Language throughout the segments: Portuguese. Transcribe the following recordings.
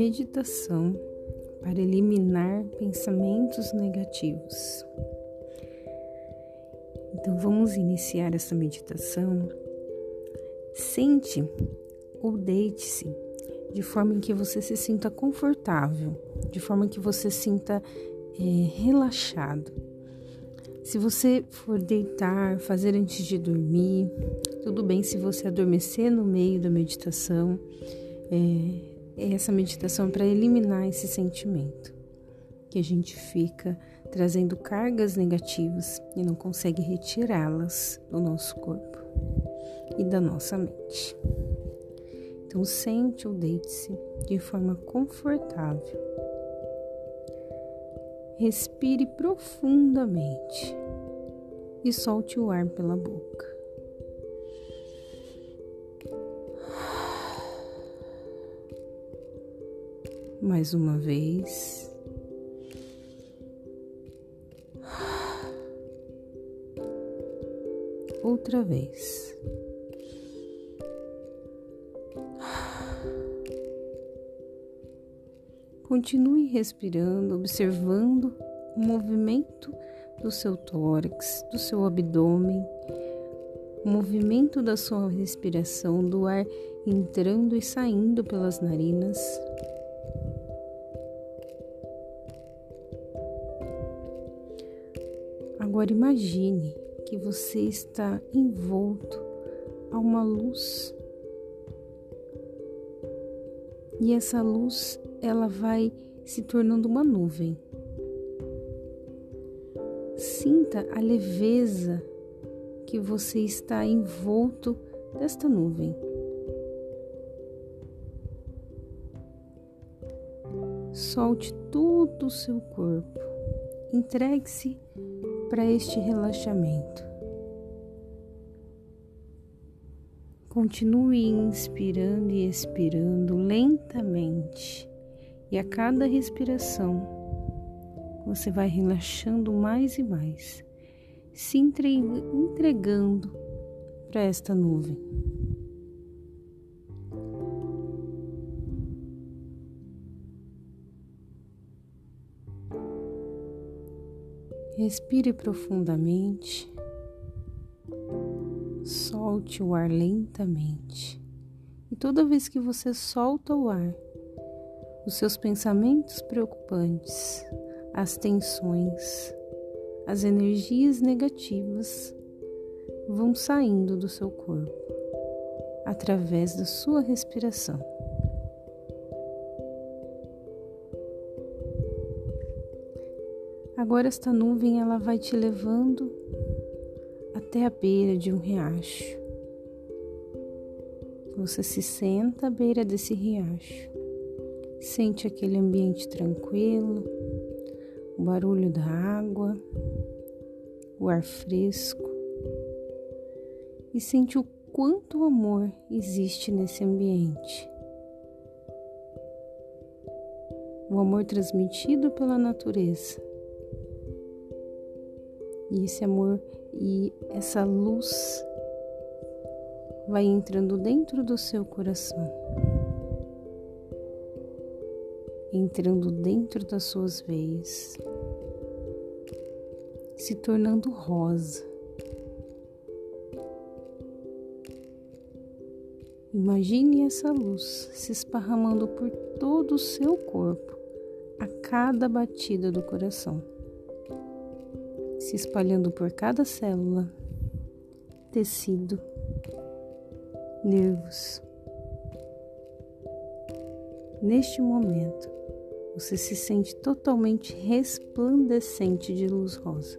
meditação para eliminar pensamentos negativos. Então vamos iniciar essa meditação. Sente ou deite-se de forma em que você se sinta confortável, de forma que você sinta é, relaxado. Se você for deitar, fazer antes de dormir, tudo bem se você adormecer no meio da meditação. É, essa meditação para eliminar esse sentimento que a gente fica trazendo cargas negativas e não consegue retirá-las do nosso corpo e da nossa mente. Então, sente ou deite-se de forma confortável. Respire profundamente e solte o ar pela boca. Mais uma vez. Outra vez. Continue respirando, observando o movimento do seu tórax, do seu abdômen, o movimento da sua respiração, do ar entrando e saindo pelas narinas. Agora imagine que você está envolto a uma luz. E essa luz, ela vai se tornando uma nuvem. Sinta a leveza que você está envolto desta nuvem. Solte todo o seu corpo. Entregue-se para este relaxamento. Continue inspirando e expirando lentamente, e a cada respiração você vai relaxando mais e mais, se entregando para esta nuvem. Respire profundamente, solte o ar lentamente. E toda vez que você solta o ar, os seus pensamentos preocupantes, as tensões, as energias negativas vão saindo do seu corpo através da sua respiração. Agora esta nuvem ela vai te levando até a beira de um riacho. Você se senta à beira desse riacho. Sente aquele ambiente tranquilo, o barulho da água, o ar fresco e sente o quanto amor existe nesse ambiente. O amor transmitido pela natureza e esse amor e essa luz vai entrando dentro do seu coração, entrando dentro das suas veias, se tornando rosa. Imagine essa luz se esparramando por todo o seu corpo a cada batida do coração se espalhando por cada célula, tecido, nervos. Neste momento, você se sente totalmente resplandecente de luz rosa.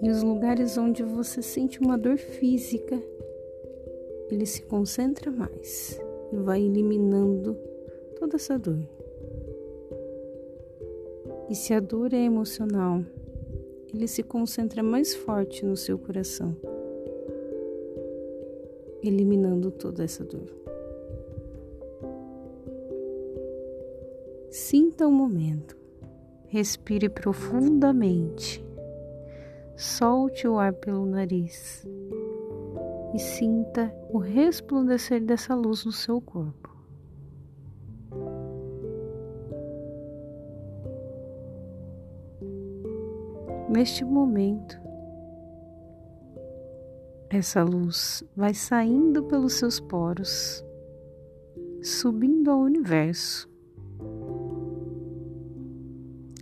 E os lugares onde você sente uma dor física, ele se concentra mais e vai eliminando toda essa dor. E se a dor é emocional, ele se concentra mais forte no seu coração, eliminando toda essa dor. Sinta o um momento, respire profundamente, solte o ar pelo nariz e sinta o resplandecer dessa luz no seu corpo. Neste momento, essa luz vai saindo pelos seus poros, subindo ao universo,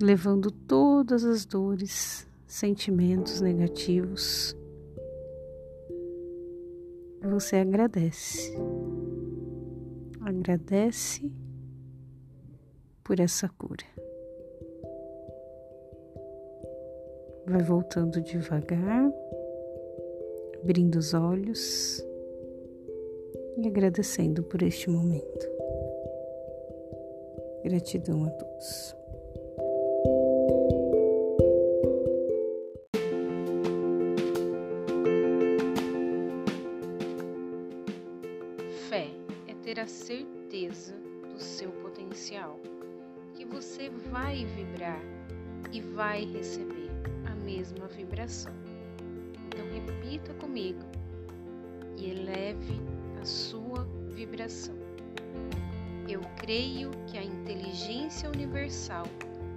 levando todas as dores, sentimentos negativos. Você agradece. Agradece por essa cura. Vai voltando devagar abrindo os olhos e agradecendo por este momento. Gratidão a todos. Fé é ter a certeza do seu potencial, que você vai vibrar e vai receber mesma vibração. Então repita comigo e eleve a sua vibração. Eu creio que a inteligência universal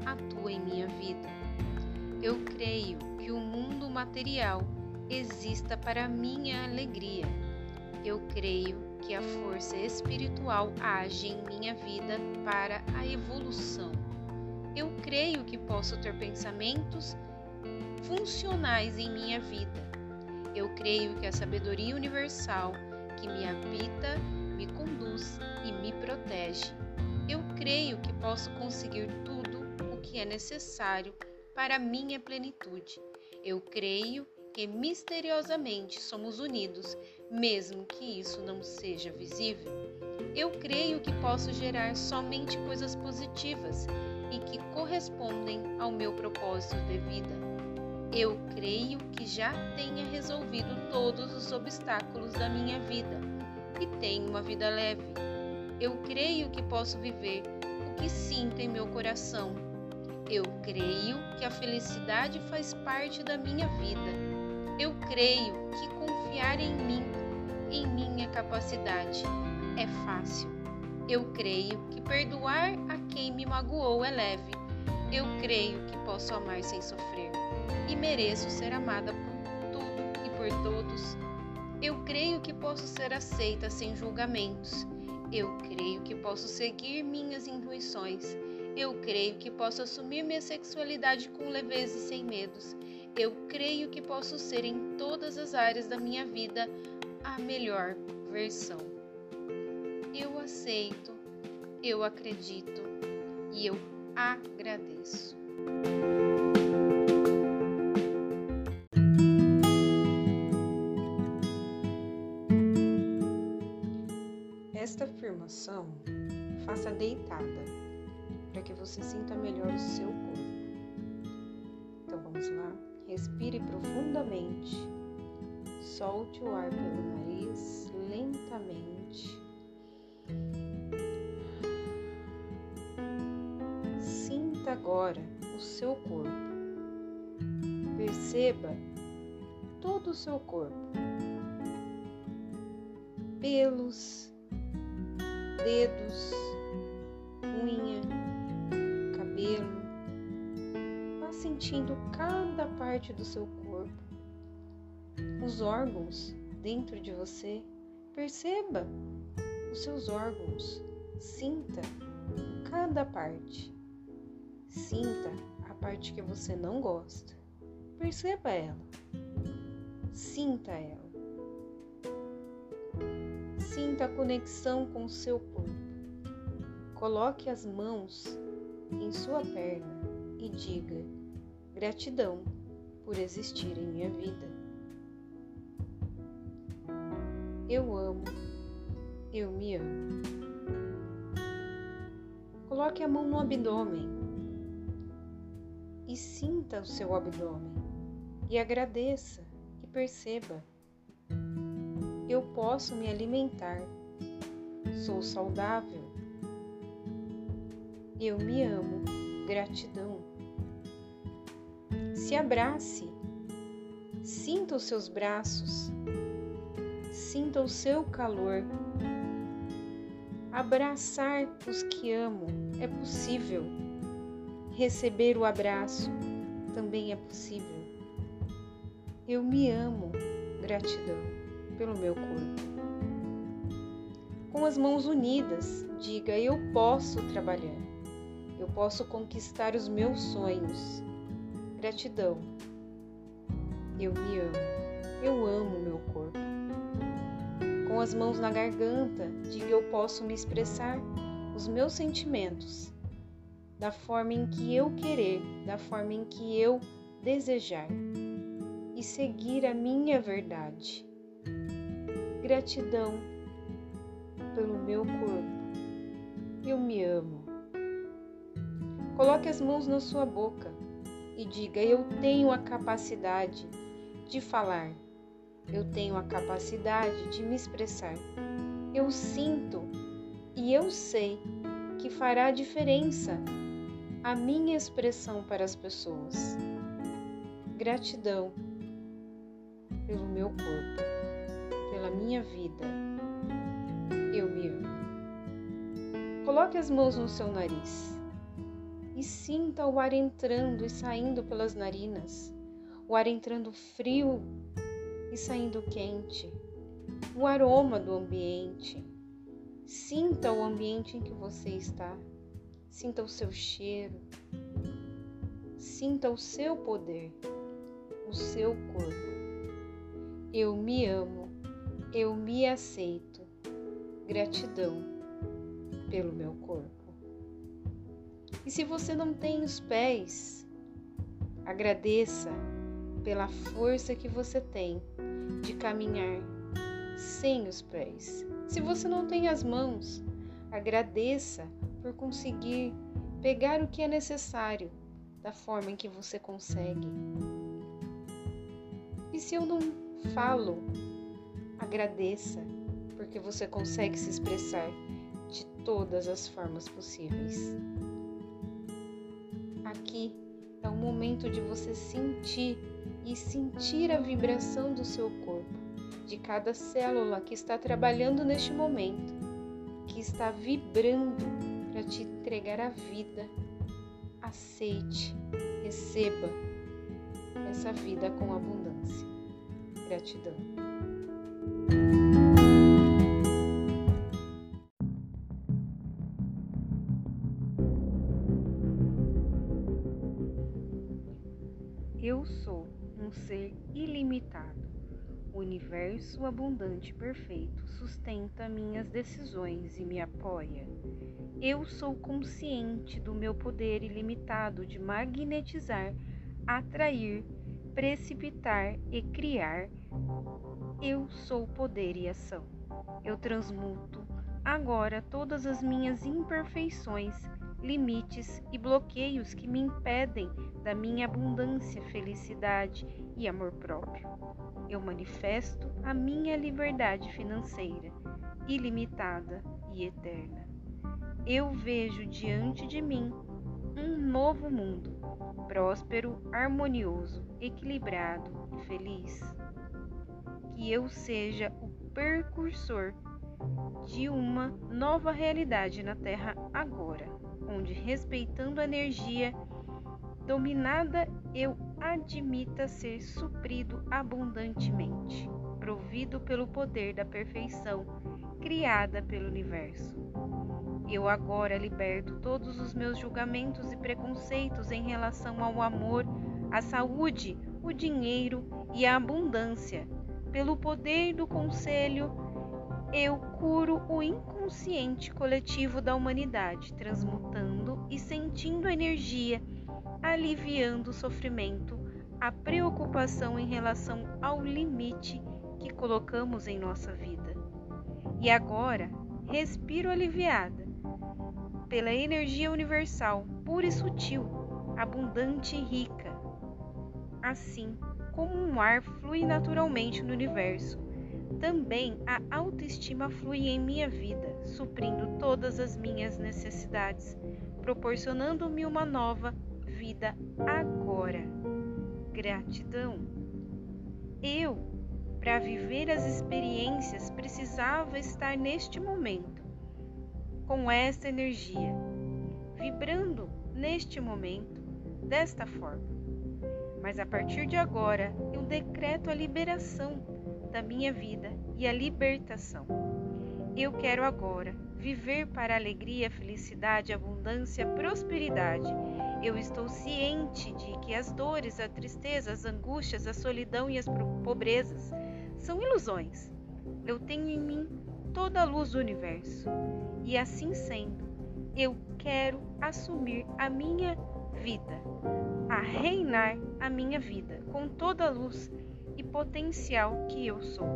atua em minha vida. Eu creio que o mundo material exista para minha alegria. Eu creio que a força espiritual age em minha vida para a evolução. Eu creio que posso ter pensamentos funcionais em minha vida. Eu creio que a sabedoria universal que me habita me conduz e me protege. Eu creio que posso conseguir tudo o que é necessário para minha plenitude. Eu creio que misteriosamente somos unidos, mesmo que isso não seja visível. Eu creio que posso gerar somente coisas positivas e que correspondem ao meu propósito de vida. Eu creio que já tenha resolvido todos os obstáculos da minha vida e tenho uma vida leve. Eu creio que posso viver o que sinto em meu coração. Eu creio que a felicidade faz parte da minha vida. Eu creio que confiar em mim, em minha capacidade, é fácil. Eu creio que perdoar a quem me magoou é leve. Eu creio que posso amar sem sofrer e mereço ser amada por tudo e por todos. Eu creio que posso ser aceita sem julgamentos. Eu creio que posso seguir minhas intuições. Eu creio que posso assumir minha sexualidade com leveza e sem medos. Eu creio que posso ser em todas as áreas da minha vida a melhor versão. Eu aceito, eu acredito e eu agradeço. Esta afirmação faça deitada, para que você sinta melhor o seu corpo. Então vamos lá, respire profundamente, solte o ar pelo nariz lentamente. Sinta agora o seu corpo. Perceba todo o seu corpo. Pelos, dedos, unha, cabelo. Vá sentindo cada parte do seu corpo, os órgãos dentro de você. Perceba os seus órgãos, sinta cada parte. Sinta a parte que você não gosta. Perceba ela. Sinta ela. Sinta a conexão com o seu corpo. Coloque as mãos em sua perna e diga: gratidão por existir em minha vida. Eu amo, eu me amo. Coloque a mão no abdômen e sinta o seu abdômen e agradeça e perceba eu posso me alimentar. Sou saudável. Eu me amo. Gratidão. Se abrace. Sinta os seus braços. sinta o seu calor. Abraçar os que amo é possível. Receber o abraço também é possível. Eu me amo, gratidão pelo meu corpo. Com as mãos unidas, diga: Eu posso trabalhar, eu posso conquistar os meus sonhos. Gratidão. Eu me amo, eu amo meu corpo. Com as mãos na garganta, diga: Eu posso me expressar os meus sentimentos da forma em que eu querer, da forma em que eu desejar e seguir a minha verdade. Gratidão pelo meu corpo. Eu me amo. Coloque as mãos na sua boca e diga: Eu tenho a capacidade de falar. Eu tenho a capacidade de me expressar. Eu sinto e eu sei que fará diferença a minha expressão para as pessoas. Gratidão pelo meu corpo, minha vida. Eu me amo. Coloque as mãos no seu nariz e sinta o ar entrando e saindo pelas narinas, o ar entrando frio e saindo quente, o aroma do ambiente. Sinta o ambiente em que você está. Sinta o seu cheiro. Sinta o seu poder, o seu corpo. Eu me amo, eu me aceito. Gratidão pelo meu corpo. E se você não tem os pés, agradeça pela força que você tem de caminhar sem os pés. Se você não tem as mãos, agradeça por conseguir pegar o que é necessário da forma em que você consegue. E se eu não falo, agradeça, porque você consegue se expressar de todas as formas possíveis. Aqui é o momento de você sentir e sentir a vibração do seu corpo, de cada célula que está trabalhando neste momento, que está vibrando para te entregar a vida. Aceite, receba essa vida com abundância. Gratidão. Eu sou um ser ilimitado. O universo abundante e perfeito sustenta minhas decisões e me apoia. Eu sou consciente do meu poder ilimitado de magnetizar, atrair, precipitar e criar. Eu sou poder e ação. Eu transmuto agora todas as minhas imperfeições, limites e bloqueios que me impedem da minha abundância, felicidade e amor próprio. Eu manifesto a minha liberdade financeira, ilimitada e eterna eu vejo diante de mim um novo mundo, próspero, harmonioso, equilibrado e feliz. Que eu seja o precursor de uma nova realidade na Terra agora, onde, respeitando a energia dominada, eu admita ser suprido abundantemente, provido pelo poder da perfeição criada pelo universo. Eu agora liberto todos os meus julgamentos e preconceitos em relação ao amor, à saúde, o dinheiro e a abundância. Pelo poder do conselho, eu curo o inconsciente coletivo da humanidade, transmutando e sentindo a energia, aliviando o sofrimento, a preocupação em relação ao limite que colocamos em nossa vida. E agora, respiro aliviada pela energia universal, pura e sutil, abundante e rica. Assim como um ar flui naturalmente no universo, também a autoestima flui em minha vida, suprindo todas as minhas necessidades, proporcionando-me uma nova vida agora. Gratidão. Eu Para viver as experiências, precisava estar neste momento, com esta energia, vibrando neste momento, desta forma. Mas a partir de agora, eu decreto a liberação da minha vida e a libertação. Eu quero agora viver para alegria, felicidade, abundância, prosperidade. Eu estou ciente de que as dores, a tristeza, as angústias, a solidão e as pobrezas são ilusões. Eu tenho em mim toda a luz do universo. E assim sendo, eu quero assumir a minha vida, a reinar a minha vida com toda a luz e potencial que eu sou.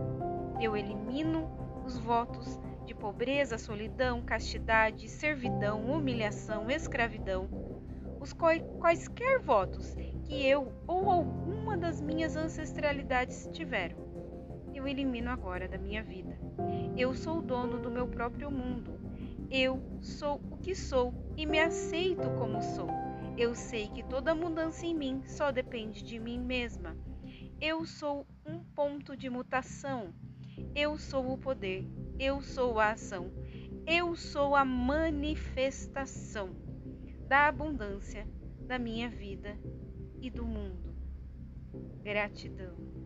Eu elimino os votos de pobreza, solidão, castidade, servidão, humilhação, escravidão, os quaisquer votos que eu ou alguma das minhas ancestralidades tiveram. Eu elimino agora da minha vida. Eu sou o dono do meu próprio mundo. Eu sou o que sou e me aceito como sou. Eu sei que toda mudança em mim só depende de mim mesma. Eu sou um ponto de mutação. Eu sou o poder eu sou a ação, eu sou a manifestação da abundância da minha vida e do mundo. Gratidão.